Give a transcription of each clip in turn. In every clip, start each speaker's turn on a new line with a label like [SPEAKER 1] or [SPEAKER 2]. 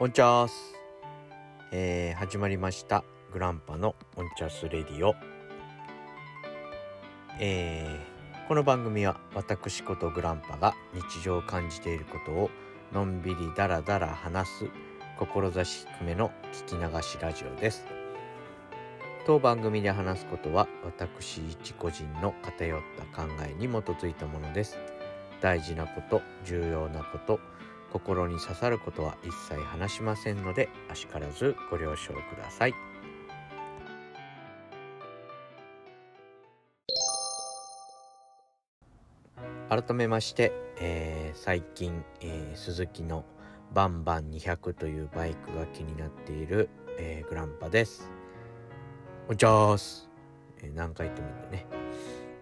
[SPEAKER 1] オンチャース、えー、始まりました。グランパのオンチャスレディオ、えー、この番組は私ことグランパが日常を感じていることをのんびりダラダラ話す志低めの聞き流しラジオです。当番組で話すことは私一個人の偏った考えに基づいたものです。大事なこと重要なこと心に刺さることは一切話しませんのであしからずご了承ください。改めまして、えー、最近、えー、鈴木のバンバン200というバイクが気になっている、えー、グランパです。おじゃーす、え何回言ってもね。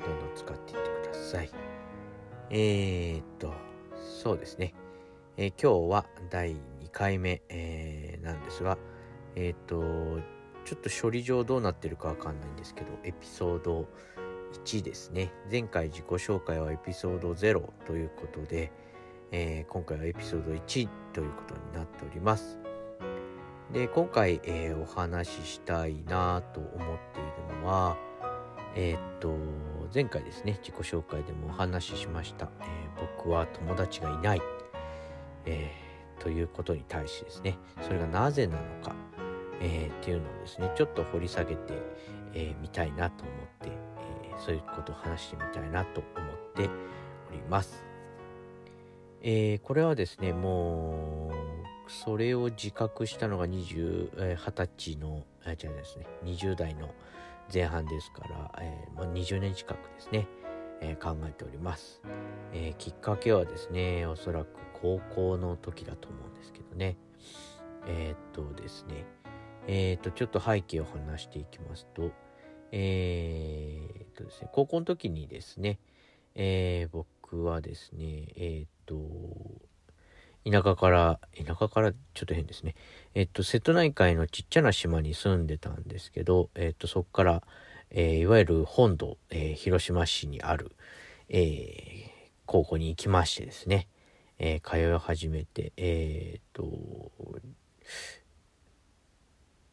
[SPEAKER 1] どんどん使っていってください。えー、っとそうですね。えー、今日は第2回目、えー、なんですが、えっ、ー、と、ちょっと処理上どうなってるかわかんないんですけど、エピソード1ですね。前回自己紹介はエピソード0ということで、え今回はエピソード1ということになっております。で、今回、えお話ししたいなと思っているのは、えっと、前回ですね、自己紹介でもお話ししました、え僕は友達がいない。えー、ということに対してですねそれがなぜなのか、えー、っていうのをですねちょっと掘り下げてみ、えー、たいなと思って、えそういうことを話してみたいなと思っております。えこれはですねもうそれを自覚したのが20、え20歳のあ違うですね20代の前半ですから、えまあ、20年近くですね、え考えております、えきっかけはですねおそらく高校の時だと思うんですけどね。えー、っとですね、えー、っと、ちょっと背景を話していきますと、えー、っとですね、高校の時にですね、え僕はですね、えっと、田舎から、田舎からちょっと変ですね。えっと、瀬戸内海のちっちゃな島に住んでたんですけど、えっと、そこから、えー、いわゆる本土、えー、広島市にある、えー、高校に行きましてですね、え、通い始めて、え、っと、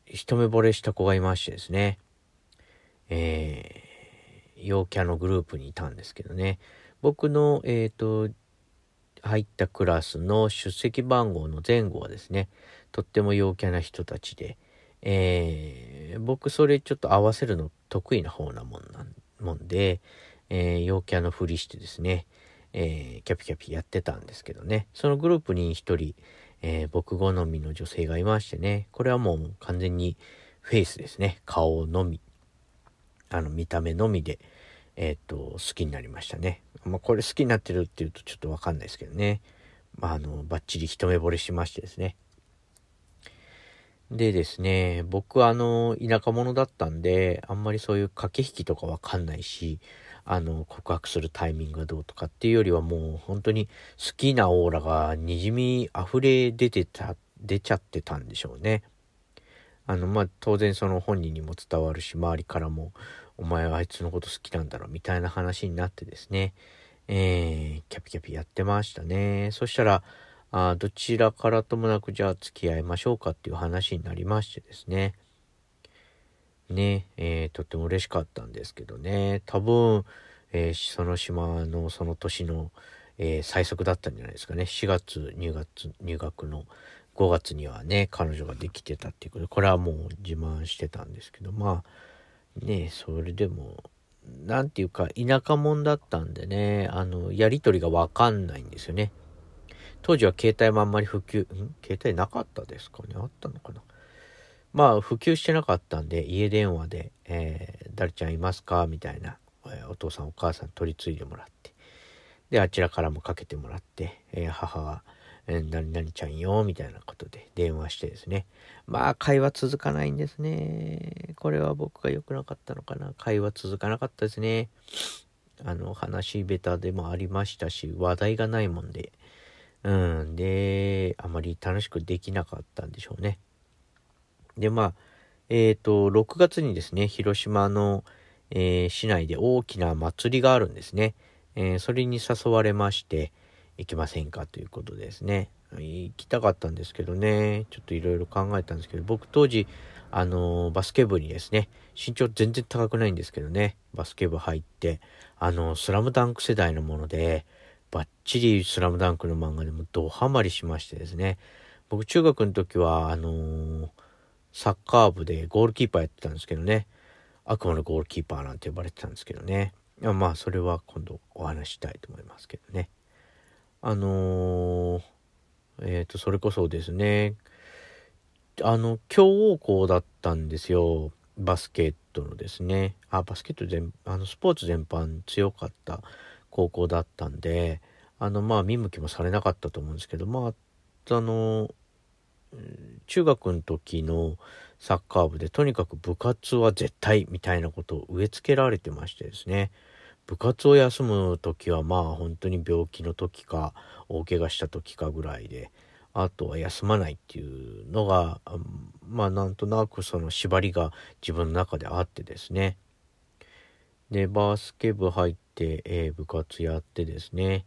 [SPEAKER 1] 一目惚れした子がいましてですね、え、陽キャのグループにいたんですけどね、僕の、えっ、と、入ったクラスの出席番号の前後はですね、とっても陽キャな人たちで、えー、僕それちょっと合わせるの得意な方なもんなんもんで、えー、陽キャのふりしてですね、えー、キャピキャピやってたんですけどね、そのグループに一人、えー、僕好みの女性がいましてね、これはもう完全にフェイスですね。顔のみ。あの、見た目のみで、えー、っと、好きになりましたね。まあ、これ好きになってるっていうとちょっとわかんないですけどね。まあ、あの、バッチリ一目惚れしましてですね。でですね、僕はあの、田舎者だったんで、あんまりそういう駆け引きとかわかんないし、あの、告白するタイミングがどうとかっていうよりはもう本当に好きなオーラがにじみ溢れ出てた、出ちゃってたんでしょうね。あの、まあ、当然その本人にも伝わるし、周りからも、お前はあいつのこと好きなんだろ、みたいな話になってですね、えー、キャピキャピやってましたね。そしたら、あどちらからともなくじゃあ付き合いましょうかっていう話になりましてですね。ね、えー、とっても嬉しかったんですけどね、多分、えー、その島のその年の、えー、最速だったんじゃないですかね。4月入学、入学の5月にはね、彼女ができてたっていうことで、これはもう自慢してたんですけど、まあ、ね、それでも、なんていうか、田舎者だったんでね、あの、やりとりがわかんないんですよね。当時は携帯もあんまり普及、ん？携帯なかったですかね？あったのかな？まあ普及してなかったんで家電話で「えー、誰ちゃんいますか?」みたいな、えー、お父さんお母さん取り継いでもらってであちらからもかけてもらって、えー、母が「えー、何々ちゃんよ」みたいなことで電話してですね。まあ会話続かないんですね。これは僕が良くなかったのかな？会話続かなかったですね。あの話下手でもありましたし話題がないもんでうん。であまり楽しくできなかったんでしょうね。で、まあ、えっ、ー、と、6月にですね、広島の、えー、市内で大きな祭りがあるんですね。えー、それに誘われまして、行きませんか？ということですね。行きたかったんですけどね、ちょっといろいろ考えたんですけど、僕当時、あの、バスケ部にですね、身長全然高くないんですけどね、バスケ部入って、あの、スラムダンク世代のもので、バッチリスラムダンクの漫画でもドハマりしましてですね、僕中学の時は、あのー、サッカー部でゴールキーパーやってたんですけどね、悪魔のゴールキーパーなんて呼ばれてたんですけどね、まあそれは今度お話したいと思いますけどね。あのー、えっ、ー、と、それこそですね、あの、強豪校だったんですよ。バスケットのですね。あ、バスケット全、あの、スポーツ全般強かった高校だったんで、あの、まあ、見向きもされなかったと思うんですけど、まあ、あの、中学の時のサッカー部でとにかく部活は絶対みたいなことを植え付けられてましてですね。部活を休む時はまあ本当に病気の時か大怪我した時かぐらいであとは休まないっていうのがまあなんとなくその縛りが自分の中であってですね。でバスケ部入っ、えー、部活やってですね。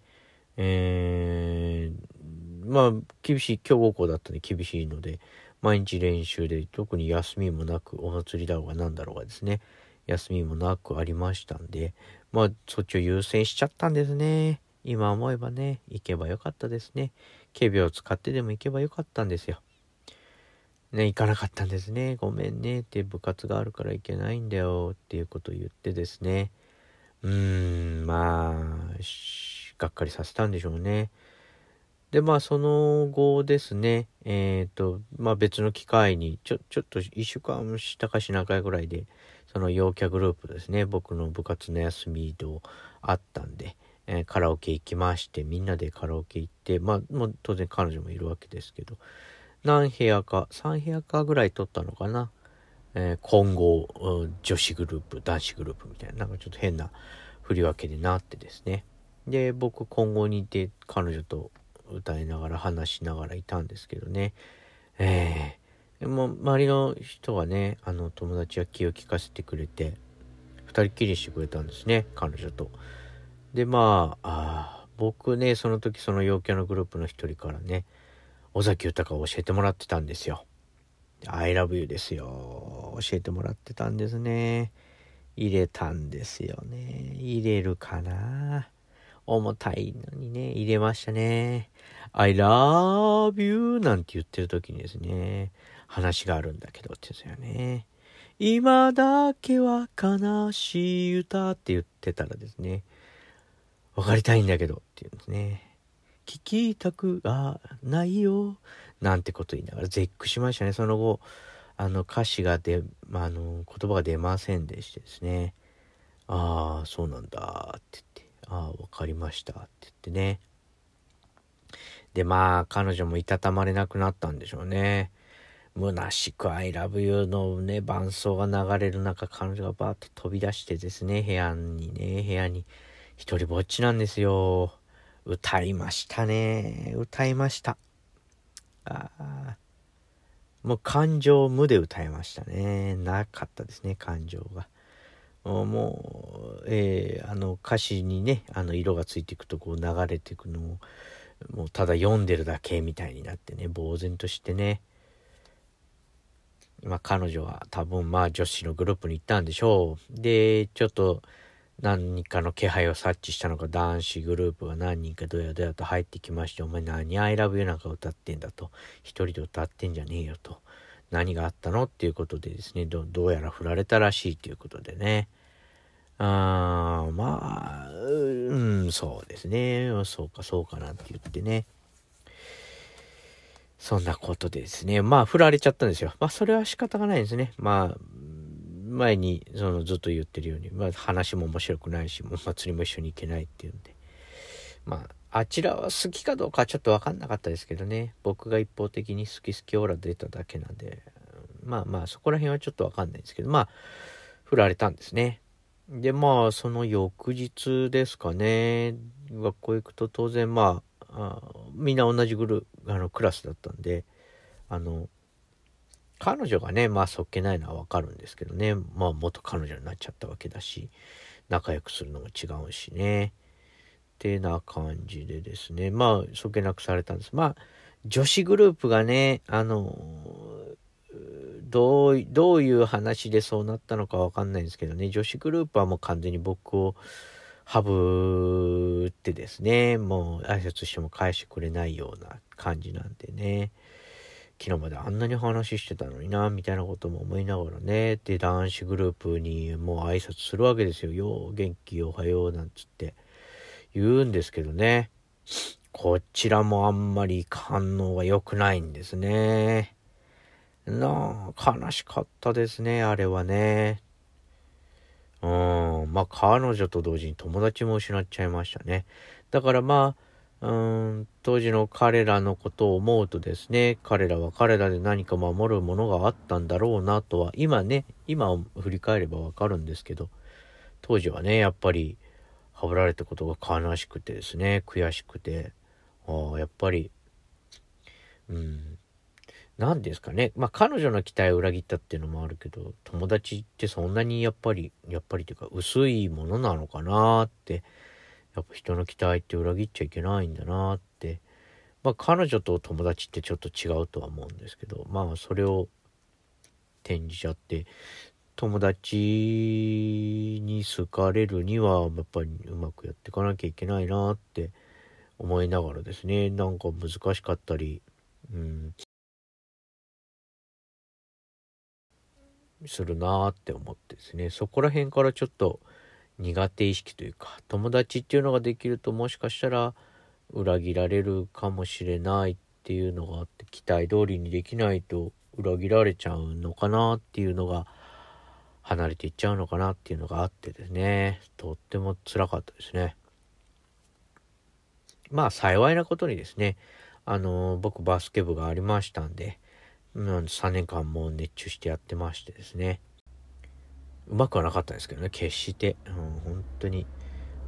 [SPEAKER 1] えー、まあ厳しい強豪校だったんで厳しいので毎日練習で特に休みもなくお祭りだろうが何だろうがですね休みもなくありましたんでまあそっちを優先しちゃったんですね。今思えばね行けばよかったですね。警備を使ってでも行けばよかったんですよ。ね行かなかったんですね。ごめんねって部活があるから行けないんだよっていうことを言ってですね。うーんまあがっかりさせたんでしょうねで、まあ、その後ですね、えっ、ー、と、まあ、別の機会に、ちょ、ちょっと一週間したかしなかぐらいで、その陽キャグループですね、僕の部活の休みとあったんで、えー、カラオケ行きまして、みんなでカラオケ行って、まあ、もう当然彼女もいるわけですけど、何部屋か、3部屋かぐらい取ったのかな。えー、混合、女子グループ、男子グループみたいな、なんかちょっと変な振り分けになってですね。で、僕、混合にいて、彼女と歌いながら話しながらいたんですけどね。えー、もう周りの人がね、あの友達は気を利かせてくれて、二人きりしてくれたんですね、彼女と。で、まあ、あ僕ね、その時その陽キャのグループの一人からね、尾崎豊を教えてもらってたんですよ。I love you ですよ。教えてもらってたんですね。入れたんですよね。入れるかな重たいのにね、入れましたね。I love you なんて言ってる時にですね、話があるんだけどって言うんですよね。今だけは悲しい歌って言ってたらですね、分かりたいんだけどって言うんですね。聞きたくはないよ。なんてこと言いながら絶句しましたね。その後、あの歌詞が出、まあ、あの言葉が出ませんでしてですね。ああ、そうなんだって言って。ああ、わかりましたって言ってね。で、まあ、彼女もいたたまれなくなったんでしょうね。虚しく I love you のね、伴奏が流れる中、彼女がバーッと飛び出してですね、部屋にね、部屋に一人ぼっちなんですよ。歌いましたね。歌いました。あ。もう感情無で歌いましたね。なかったですね、感情が。もう、えー、あの歌詞にねあの色がついていくとこう流れていくのをもうただ読んでるだけみたいになってね呆然としてねまあ彼女は多分まあ女子のグループに行ったんでしょうでちょっと何かの気配を察知したのか男子グループが何人かどやどやと入ってきまして「お前何 I love you なんか歌ってんだ」と「一人で歌ってんじゃねえよ」と。何があったの？っていうことでですねど、どうやら振られたらしいということでね。あーまあ、うん、そうですね。そうか、そうかなって言ってね。そんなことでですね。まあ、振られちゃったんですよ。まあ、それは仕方がないですね。まあ、前に、その、ずっと言ってるように、まあ、話も面白くないし、もう祭りも一緒に行けないっていうんで。まあ、あちらは好きかどうかはちょっと分かんなかったですけどね。僕が一方的に好き好きオーラ出ただけなんで。まあまあそこら辺はちょっと分かんないですけど。まあ振られたんですね。でまあその翌日ですかね。学校行くと当然まあみんな同じグルあのクラスだったんであの彼女がねまあそっけないのは分かるんですけどね。まあ元彼女になっちゃったわけだし仲良くするのも違うしね。てな感じでですね、まあ、そっけなくされたんです。まあ、女子グループがね、あの、どう、どういう話でそうなったのかわかんないんですけどね、女子グループはもう完全に僕をハブってですね、もう挨拶しても返してくれないような感じなんでね、昨日まであんなに話してたのにな、みたいなことも思いながらね、で、男子グループにもう挨拶するわけですよ。よう、元気、おはよう、なんつって言うんですけどね、こちらもあんまり反応が良くないんですね。なあ、悲しかったですね、あれはね。うん、まあ彼女と同時に友達も失っちゃいましたね。だからまあ、うん、当時の彼らのことを思うとですね、彼らは彼らで何か守るものがあったんだろうなとは、今ね、今を振り返ればわかるんですけど、当時はね、やっぱり、はぶられたことが悲しくてですね、悔しくて、ああ、やっぱり、うん、何ですかね。まあ彼女の期待を裏切ったっていうのもあるけど、友達ってそんなにやっぱり、やっぱりというか薄いものなのかなって、やっぱ人の期待って裏切っちゃいけないんだなって。まあ彼女と友達ってちょっと違うとは思うんですけど、まあそれを転じちゃって、友達に好かれるにはやっぱりうまくやっていかなきゃいけないなって思いながらですね、なんか難しかったり、うん、するなって思ってですねそこら辺からちょっと苦手意識というか友達っていうのができるともしかしたら裏切られるかもしれないっていうのがあって期待通りにできないと裏切られちゃうのかなっていうのが離れていっちゃうのかなっていうのがあってですね。とっても辛かったですね。まあ幸いなことにですねあの僕バスケ部がありましたんで3年間も熱中してやってましてですね。うまくはなかったんですけどね決して、うん、本当に。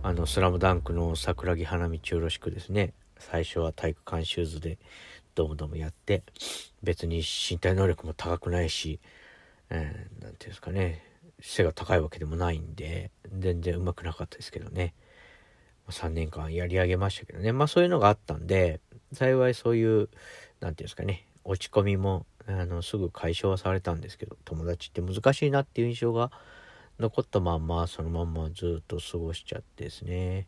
[SPEAKER 1] あの「スラムダンクの桜木花道よろしくですね。最初は体育館シューズでどもどもやって別に身体能力も高くないし何、えー、て言うんですかね。背が高いわけでもないんで全然うまくなかったですけどね。3年間やり上げましたけどね。まあそういうのがあったんで幸いそういう何て言うんですかね。落ち込みもあのすぐ解消はされたんですけど友達って難しいなっていう印象が残ったまんまそのまんまずっと過ごしちゃってですね。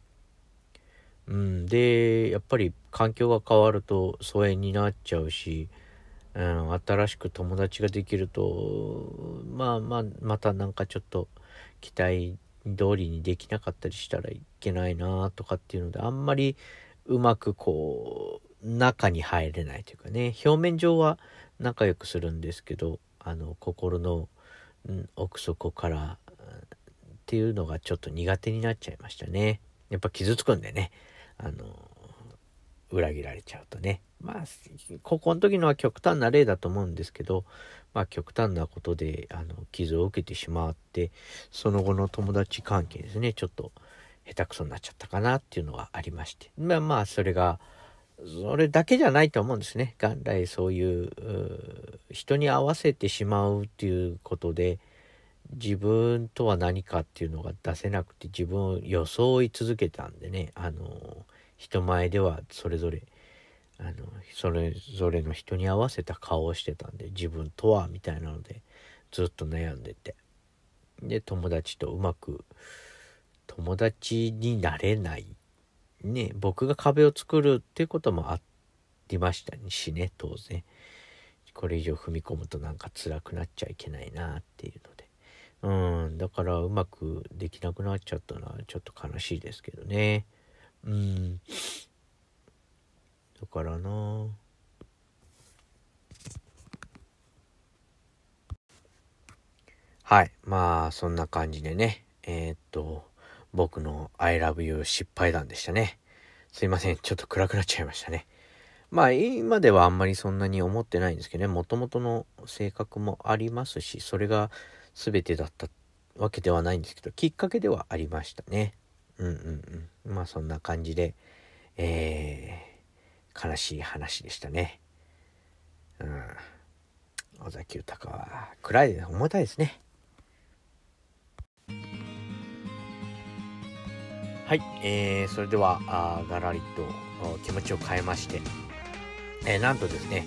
[SPEAKER 1] うんでやっぱり環境が変わると疎遠になっちゃうし、うん、新しく友達ができるとまあまあまたなんかちょっと期待通りにできなかったりしたらいけないなとかっていうのであんまりうまくこう中に入れないというかね。表面上は仲良くするんですけどあの心の、うん、奥底からっていうのがちょっと苦手になっちゃいましたね。やっぱ傷つくんでねあの裏切られちゃうとねまあ高校の時のは極端な例だと思うんですけどまあ極端なことであの傷を受けてしまってその後の友達関係ですねちょっと下手くそになっちゃったかなっていうのはありましてまあまあそれがそれだけじゃないと思うんですね。元来そういう人に合わせてしまうっていうことで自分とは何かっていうのが出せなくて自分を装い続けたんでねあの人前ではそれぞれあのそれぞれの人に合わせた顔をしてたんで自分とはみたいなのでずっと悩んでてで友達とうまく友達になれないね、僕が壁を作るっていうこともありましたしね、当然。これ以上踏み込むとなんか辛くなっちゃいけないなっていうので。うん、だからうまくできなくなっちゃったのはちょっと悲しいですけどね。うん。だからなはい。まあ、そんな感じでね。えー、っと、僕の I love you 失敗談でしたね。すいません。ちょっと暗くなっちゃいましたね。まあ今ではあんまりそんなに思ってないんですけどね。もともとの性格もありますし、それが全てだったわけではないんですけど、きっかけではありましたね。うんうんうん。まあそんな感じで、えー、悲しい話でしたね。うん。尾崎豊は暗い、重たいですね。はい、えー、それではあガラリと気持ちを変えまして、えー、なんとですね、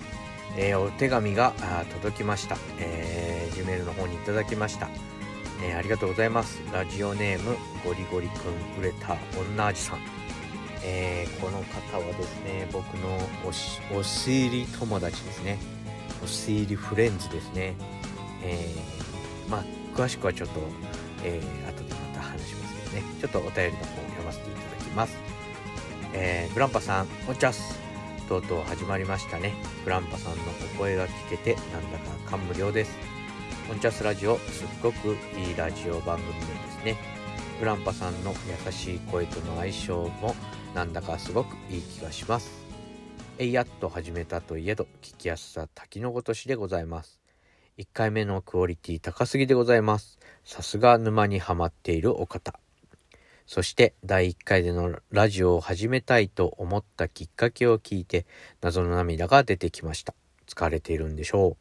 [SPEAKER 1] えー、お手紙が届きました、えー、Gmail の方にいただきました、えー、ありがとうございます。ラジオネームゴリゴリくん売れた女味さん、えー、この方はですね僕のおしお尻友達ですね。お尻フレンズですね。えー、まあ詳しくはちょっと、えー、後でまた話しますけどね。ちょっとお便りの方を読ませていただきます。えー、グランパさん、お茶す。とうとう始まりましたね。グランパさんのお声が聞けて、なんだか感無量です。オンチャスラジオ、すっごくいいラジオ番組ですね。グランパさんの優しい声との相性も、なんだかすごくいい気がします。えいやっと始めたといえど、聞きやすさ滝のごとしでございます。1回目のクオリティ高すぎでございます。さすが沼にはまっているお方。そして第1回でのラジオを始めたいと思ったきっかけを聞いて謎の涙が出てきました。疲れているんでしょ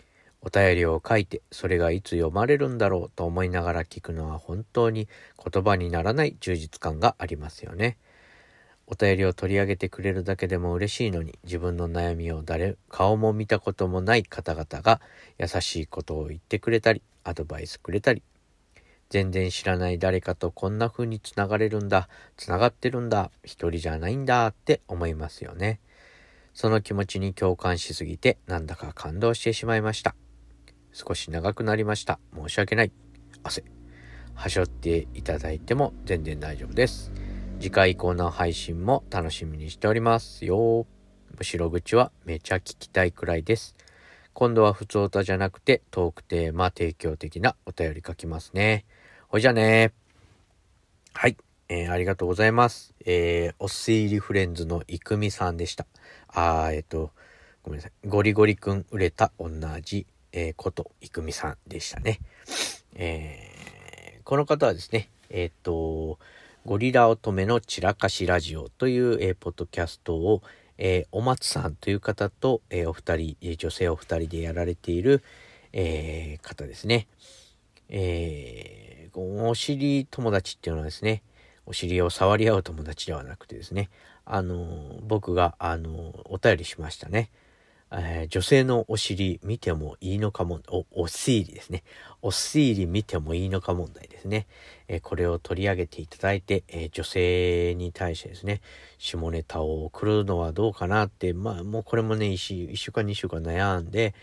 [SPEAKER 1] う。お便りを書いてそれがいつ読まれるんだろうと思いながら聞くのは本当に言葉にならない充実感がありますよね。お便りを取り上げてくれるだけでも嬉しいのに自分の悩みを誰顔も見たこともない方々が優しいことを言ってくれたりアドバイスくれたり全然知らない誰かとこんな風に繋がれるんだ、繋がってるんだ、一人じゃないんだって思いますよね。その気持ちに共感しすぎてなんだか感動してしまいました。少し長くなりました。申し訳ない。汗。はしょっていただいても全然大丈夫です。次回以降の配信も楽しみにしておりますよ。後ろ口はめちゃ聞きたいくらいです。今度は普通歌じゃなくてトークテーマ提供的なお便り書きますね。ほいじゃねはい。えー、ありがとうございます。えー、おすいりフレンズのいくみさんでした。あー、えっ、ー、と、ごめんなさい。ゴリゴリくん売れた同じ、えー、こといくみさんでしたね。えー、この方はですね、えっ、ー、と、ゴリラ乙女の散らかしラジオという、えー、ポッドキャストを、えー、お松さんという方と、えー、お二人、えー、女性お二人でやられている、えー、方ですね。えーお尻友達っていうのはですね、お尻を触り合う友達ではなくてですね、あの、僕が、あの、お便りしましたね。えー、女性のお尻見てもいいのかも、お、お尻ですね。お尻見てもいいのか問題ですね。えー、これを取り上げていただいて、えー、女性に対してですね、下ネタを送るのはどうかなって、まあもうこれもね、1週間2週間悩んで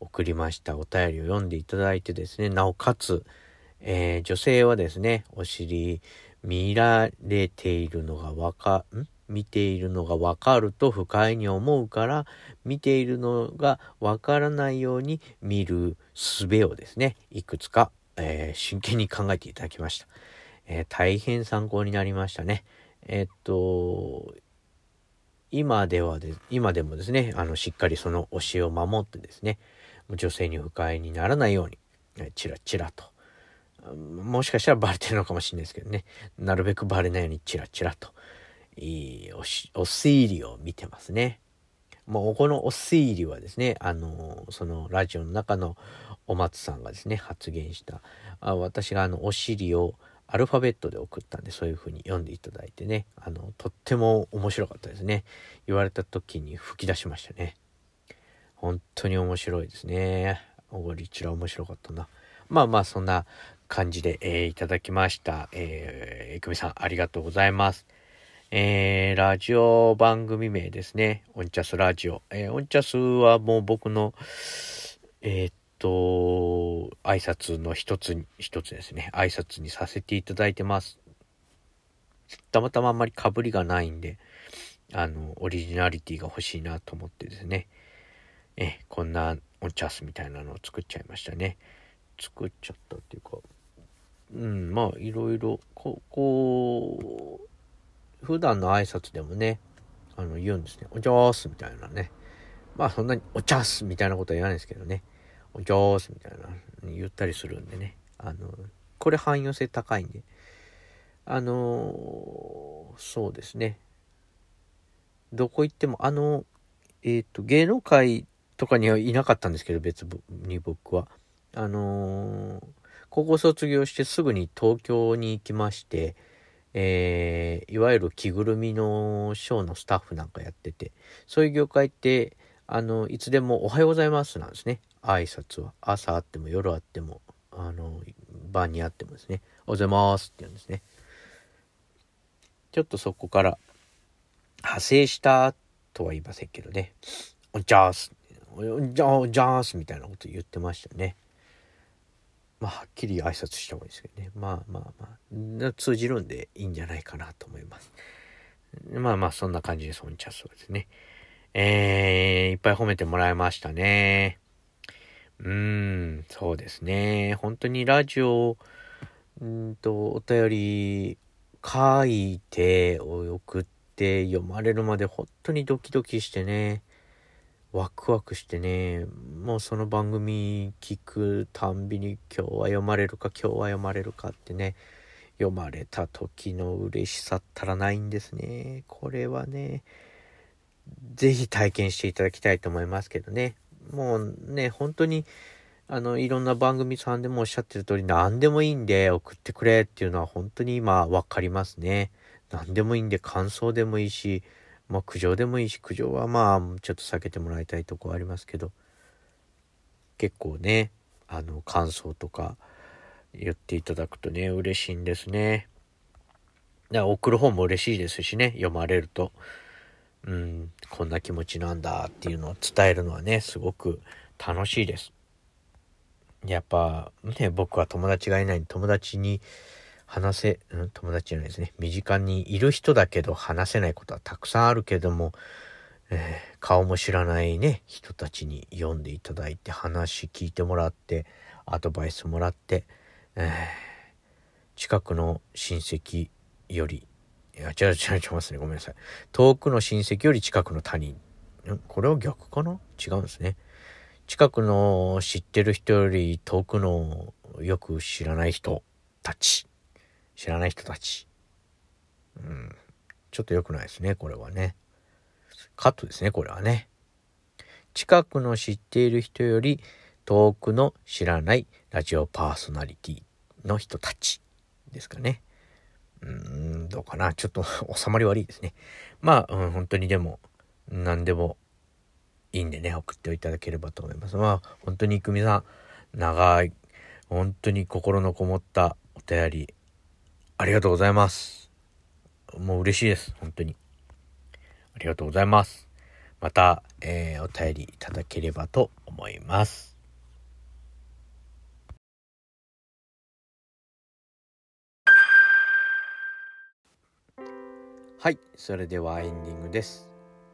[SPEAKER 1] 送りましたお便りを読んでいただいてですね、なおかつ、えー、女性はですね、お尻見られているのがわか、ん？見ているのがわかると不快に思うから、見ているのがわからないように見る術をですね、いくつか、えー、真剣に考えていただきました。えー、大変参考になりましたね。えっと、今ではで、今でもですね、あの、しっかりその教えを守ってですね、女性に不快にならないように、チラチラと、もしかしたらバレてるのかもしれないですけどね。なるべくバレないようにチラチラと、いいおし、お推理を見てますね。もうこのお推理はですね、あの、そのラジオの中のお松さんがですね、発言した、あ私があの、お尻をアルファベットで送ったんで、そういう風に読んでいただいてね、あの、とっても面白かったですね。言われた時に吹き出しましたね。本当に面白いですね。おごりちら面白かったな。まあまあ、そんな感じで、えー、いただきました。えー、いくみさん、ありがとうございます。えー、ラジオ番組名ですね。オンチャスラジオ。えー、オンチャスはもう僕の、えー、っと、挨拶の一つに、一つですね。挨拶にさせていただいてます。たまたまあんまり被りがないんで、あの、オリジナリティが欲しいなと思ってですね。え、こんなオンチャスみたいなのを作っちゃいましたね。作っちゃったっていうか、うん、まあ、いろいろ、ここう、普段の挨拶でもね、あの、言うんですね。おじゃーすみたいなね。まあ、そんなに、お茶っすみたいなことは言わないですけどね。おじゃーすみたいな、言ったりするんでね。あの、これ汎用性高いんで。あのそうですね。どこ行っても、あの、えっ、ー、と、芸能界とかにはいなかったんですけど、別に僕は。あのー高校卒業してすぐに東京に行きまして、えー、いわゆる着ぐるみのショーのスタッフなんかやってて、そういう業界って、あの、いつでもおはようございますなんですね。挨拶は。朝あっても夜あっても、あの、晩にあってもですね、おはようございますって言うんですね。ちょっとそこから派生したとは言いませんけどね、おじゃーす、おじゃー、じゃーすみたいなこと言ってましたね。まあ、はっきり挨拶した方がいいですけどね。まあまあまあ、通じるんでいいんじゃないかなと思います。まあまあ、そんな感じでそんちゃそうですね。えー、いっぱい褒めてもらいましたね。うーん、そうですね。本当にラジオ、うんと、お便り書いて送って読まれるまで本当にドキドキしてね。ワクワクしてね、もうその番組聞くたんびに今日は読まれるか今日は読まれるかってね、読まれた時の嬉しさったらないんですね。これはね、是非体験していただきたいと思いますけどね。もうね、本当に、あの、いろんな番組さんでもおっしゃってる通り、何でもいいんで送ってくれっていうのは本当に今わかりますね。何でもいいんで感想でもいいし、まあ苦情でもいいし苦情はまあちょっと避けてもらいたいとこありますけど結構ねあの感想とか言っていただくとね嬉しいんですね。だから送る方も嬉しいですしね読まれるとうんこんな気持ちなんだっていうのを伝えるのはねすごく楽しいです。やっぱね僕は友達がいない友達に話せ、うん、友達じゃないですね。身近にいる人だけど話せないことはたくさんあるけども、えー、顔も知らないね、人たちに読んでいただいて、話聞いてもらって、アドバイスもらって、えー、近くの親戚より、いや、違う違う違いますね。ごめんなさい。遠くの親戚より近くの他人。んこれは逆かな？違うんですね。近くの知ってる人より遠くのよく知らない人たち知らない人たち。うん。ちょっと良くないですね、これはね。カットですね、これはね。近くの知っている人より遠くの知らないラジオパーソナリティの人たちですかね。うーん、どうかな。ちょっと収まり悪いですね。まあ、うん、本当にでも、何でもいいんでね、送っていただければと思います。まあ、本当に久美さん、長い、本当に心のこもったお便りありがとうございます。もう嬉しいです。本当に。ありがとうございます。また、えー、お便りいただければと思います。はい、それではエンディングです。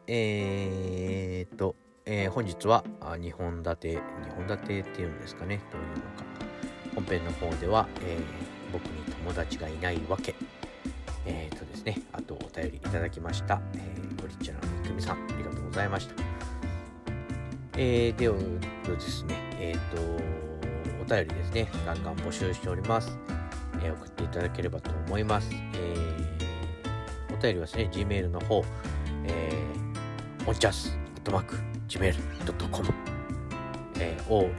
[SPEAKER 1] えー、っと、えー、本日は2本立て、2本立てっていうんですかね、どういうのか。本編の方では、えー僕に友達がいないわけ。えっ、ー、とですね、あとお便りいただきました。えー、ゴリッチャのみくみさん、ありがとうございました。えー、ではですね、えっ、ー、と、お便りですね、ガンガン募集しております。えー、送っていただければと思います。えー、お便りはですね、Gmail の方、えー、オンチャス、アットマーク、gmail.com、えー、onchasu、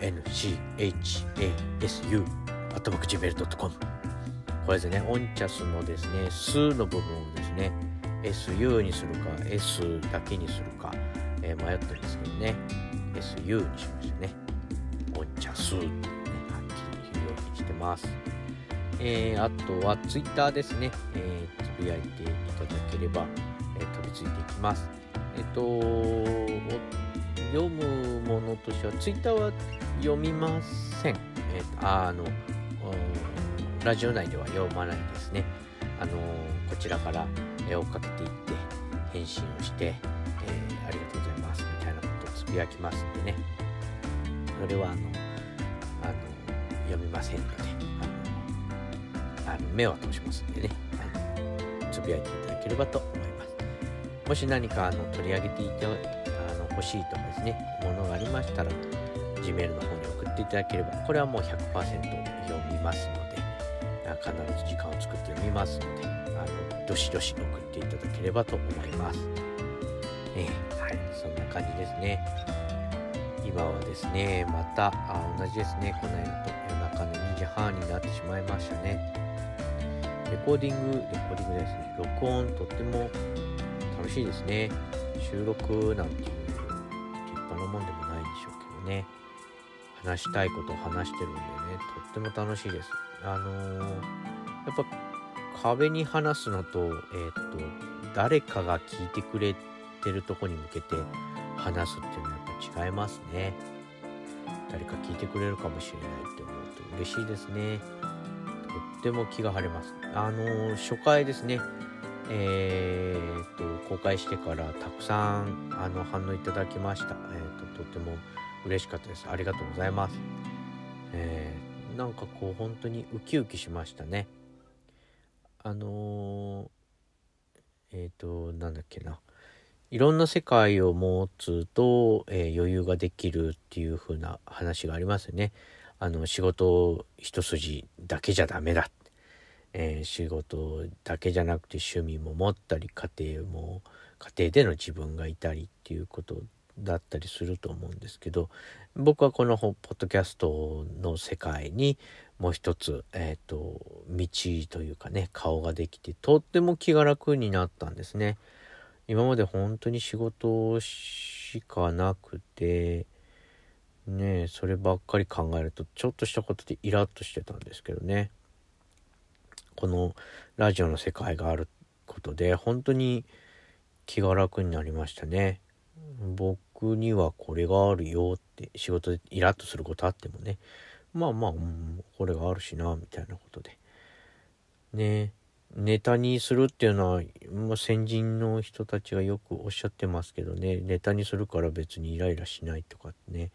[SPEAKER 1] アットマーク、gmail.com これですね、オンチャスのですね、数の部分をですね、SU にするか、S だけにするか、えー、迷ったんですけどね、SU にしましたね。オンチャスってね、はっきり言うようにしてます。えー、あとは Twitter ですね、えー、つぶやいていただければ、えー、飛びついていきます。えっ、と、読むものとしては、Twitter は読みません。えー、あの、ラジオ内では読まないですね。あのー、こちらから追っかけていって返信をして、えー、ありがとうございますみたいなことをつぶやきますんでね。それはあの、あの読みませんので、あの、あの目は通しますんでね、あのつぶやいていただければと思います。もし何かあの取り上げていてあの欲しいとかですね、ものがありましたら、Gmail の方に送っていただければ、これはもう100%読みますので、必ず時間を作って読みますので、あの、どしどし送っていただければと思います。えー、はい、そんな感じですね。今はですね、また、あ同じですね、この間と夜中の2時半になってしまいましたね。レコーディングレコーディングですね録音とっても楽しいですね収録なんていう立派なもんでもないんでしょうけどね話したいことを話してるんでねとっても楽しいです。あのー、やっぱ壁に話すのとえっ、と誰かが聞いてくれてるとこに向けて話すっていうのはやっぱ違いますね。誰か聞いてくれるかもしれないって思うと嬉しいですね。とっても気が晴れます。あのー、初回ですね。えー、と公開してからたくさんあの反応いただきました、えーと、とっても嬉しかったです。ありがとうございます、えー、なんかこう本当にウキウキしましたね。あのー、えっ、ー、となんだっけな。いろんな世界を持つと、えー、余裕ができるっていう風な話がありますよね。あの仕事一筋だけじゃダメだ、えー、仕事だけじゃなくて趣味も持ったり家庭も家庭での自分がいたりっていうことだったりすると思うんですけど僕はこのポッドキャストの世界にもう一つ、えーと、道というかね顔ができてとっても気が楽になったんですね。今まで本当に仕事しかなくてねそればっかり考えるとちょっとしたことでイラッとしてたんですけどねこのラジオの世界があることで本当に気が楽になりましたね僕にはこれがあるよって仕事でイラッとすることあってもね。まあまあ、うん、これがあるしなみたいなことで。ね。ネタにするっていうのは、まあ、先人の人たちがよくおっしゃってますけどね。ネタにするから別にイライラしないとかってね。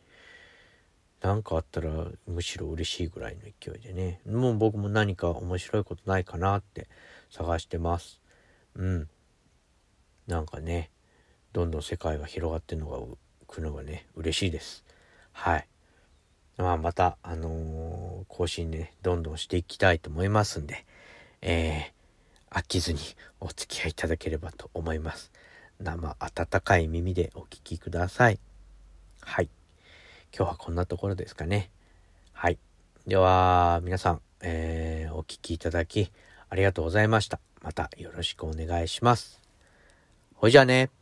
[SPEAKER 1] 何かあったらむしろ嬉しいぐらいの勢いでね。もう僕も何か面白いことないかなって探してます。うん。なんかね。どんどん世界が広がってるのがくのがね嬉しいですはいまあまたあのー、更新ねどんどんしていきたいと思いますんでえー飽きずにお付き合いいただければと思います。生温かい耳でお聴きください。はい。今日はこんなところですかね。はい。では、皆さん、えー、お聴きいただきありがとうございました。またよろしくお願いします。ほいじゃあね。